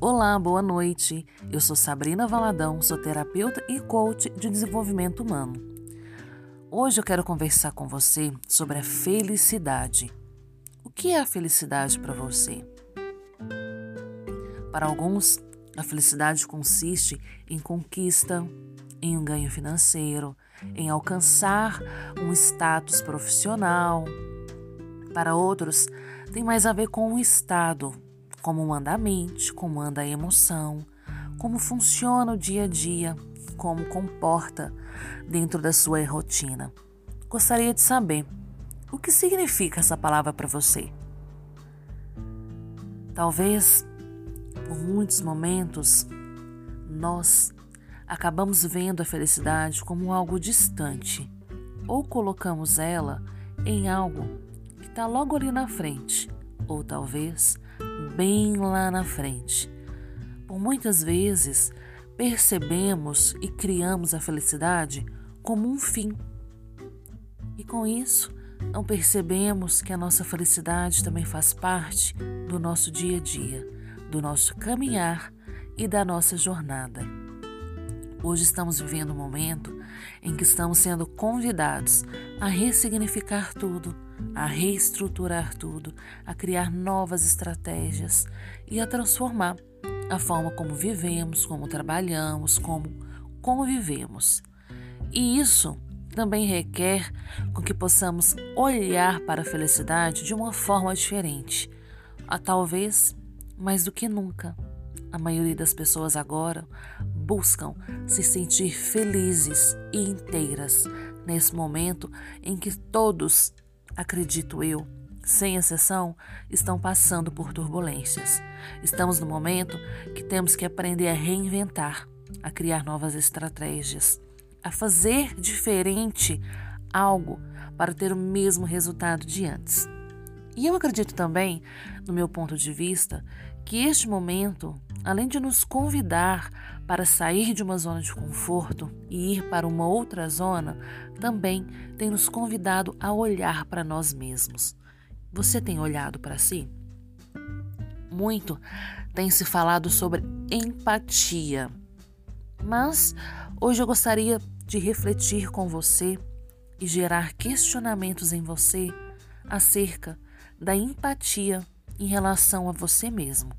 Olá, boa noite. Eu sou Sabrina Valadão, sou terapeuta e coach de desenvolvimento humano. Hoje eu quero conversar com você sobre a felicidade. O que é a felicidade para você? Para alguns, a felicidade consiste em conquista, em um ganho financeiro, em alcançar um status profissional. Para outros, tem mais a ver com o estado, como anda a mente, como anda a emoção, como funciona o dia a dia, como comporta dentro da sua rotina. Gostaria de saber o que significa essa palavra para você. Talvez, por muitos momentos, nós acabamos vendo a felicidade como algo distante ou colocamos ela em algo que está logo ali na frente, ou talvez bem lá na frente. Por muitas vezes percebemos e criamos a felicidade como um fim. E com isso, não percebemos que a nossa felicidade também faz parte do nosso dia a dia, do nosso caminhar e da nossa jornada. Hoje estamos vivendo um momento em que estamos sendo convidados a ressignificar tudo, a reestruturar tudo, a criar novas estratégias e a transformar a forma como vivemos, como trabalhamos, como convivemos. E isso também requer com que possamos olhar para a felicidade de uma forma diferente, a talvez mais do que nunca. A maioria das pessoas agora buscam se sentir felizes e inteiras nesse momento em que todos, acredito eu, sem exceção, estão passando por turbulências. Estamos no momento que temos que aprender a reinventar, a criar novas estratégias, a fazer diferente algo para ter o mesmo resultado de antes. E eu acredito também, no meu ponto de vista, que este momento, além de nos convidar para sair de uma zona de conforto e ir para uma outra zona, também tem nos convidado a olhar para nós mesmos. Você tem olhado para si? Muito tem se falado sobre empatia, mas hoje eu gostaria de refletir com você e gerar questionamentos em você acerca da empatia em relação a você mesmo.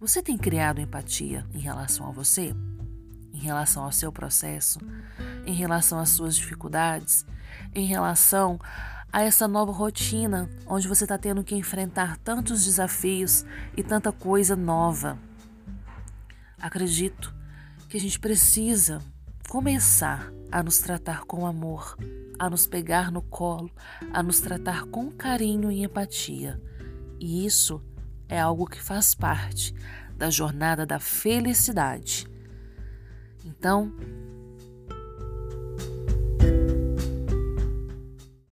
Você tem criado empatia em relação a você? Em relação ao seu processo? Em relação às suas dificuldades? Em relação a essa nova rotina onde você está tendo que enfrentar tantos desafios e tanta coisa nova? Acredito que a gente precisa começar a nos tratar com amor, a nos pegar no colo, a nos tratar com carinho e empatia. E isso é algo que faz parte da jornada da felicidade. Então,